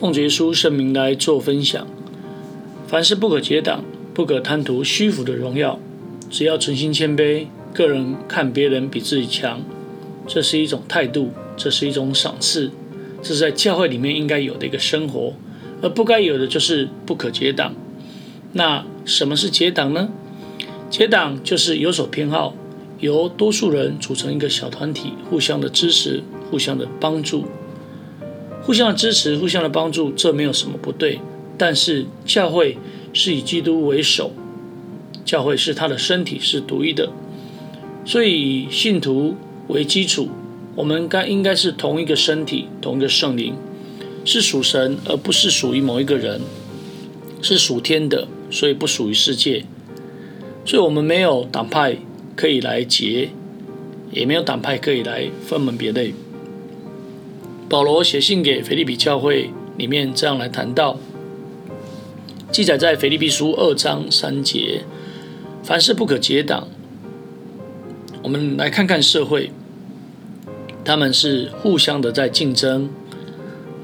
奉耶稣圣名来做分享。凡事不可结党，不可贪图虚浮的荣耀，只要存心谦卑，个人看别人比自己强，这是一种态度，这是一种赏赐，这是在教会里面应该有的一个生活，而不该有的就是不可结党。那什么是结党呢？结党就是有所偏好，由多数人组成一个小团体，互相的支持，互相的帮助。互相支持，互相的帮助，这没有什么不对。但是教会是以基督为首，教会是他的身体，是独一的，所以以信徒为基础，我们该应该是同一个身体，同一个圣灵，是属神，而不是属于某一个人，是属天的，所以不属于世界。所以我们没有党派可以来结，也没有党派可以来分门别类。保罗写信给腓立比教会里面这样来谈到，记载在腓立比书二章三节，凡事不可结党。我们来看看社会，他们是互相的在竞争，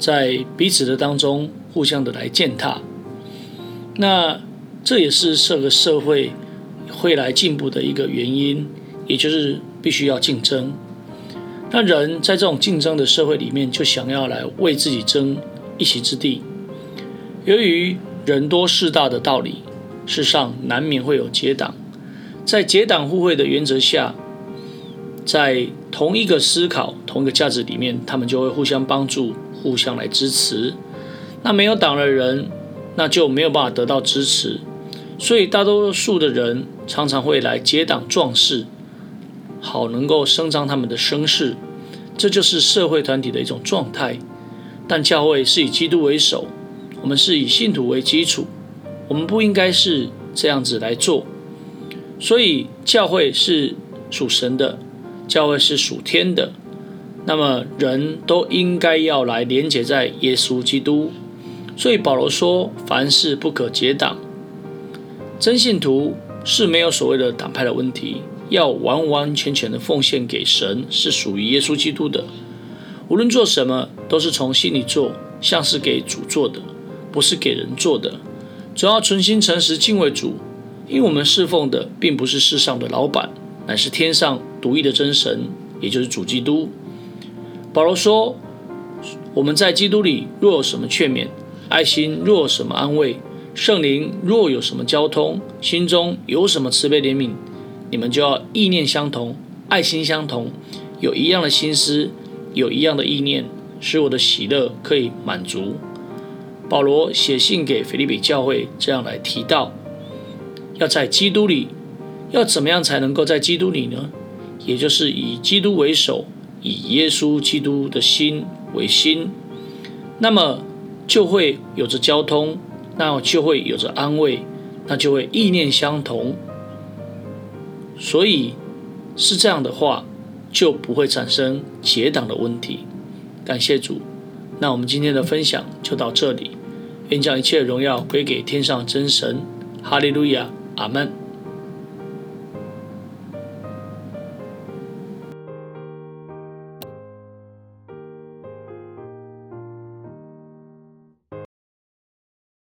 在彼此的当中互相的来践踏。那这也是这个社会会来进步的一个原因，也就是必须要竞争。那人在这种竞争的社会里面，就想要来为自己争一席之地。由于人多势大的道理，世上难免会有结党。在结党互惠的原则下，在同一个思考、同一个价值里面，他们就会互相帮助、互相来支持。那没有党的人，那就没有办法得到支持。所以大多数的人常常会来结党壮士。好，能够伸张他们的声势，这就是社会团体的一种状态。但教会是以基督为首，我们是以信徒为基础，我们不应该是这样子来做。所以，教会是属神的，教会是属天的。那么，人都应该要来连结在耶稣基督。所以，保罗说：“凡事不可结党。”真信徒是没有所谓的党派的问题。要完完全全的奉献给神，是属于耶稣基督的。无论做什么，都是从心里做，像是给主做的，不是给人做的。总要存心诚实敬畏主，因为我们侍奉的并不是世上的老板，乃是天上独一的真神，也就是主基督。保罗说：“我们在基督里若有什么劝勉，爱心若有什么安慰，圣灵若有什么交通，心中有什么慈悲怜悯。”你们就要意念相同，爱心相同，有一样的心思，有一样的意念，使我的喜乐可以满足。保罗写信给腓利比教会，这样来提到，要在基督里，要怎么样才能够在基督里呢？也就是以基督为首，以耶稣基督的心为心，那么就会有着交通，那就会有着安慰，那就会意念相同。所以是这样的话，就不会产生结党的问题。感谢主，那我们今天的分享就到这里。愿将一切荣耀归给天上真神。哈利路亚，阿门。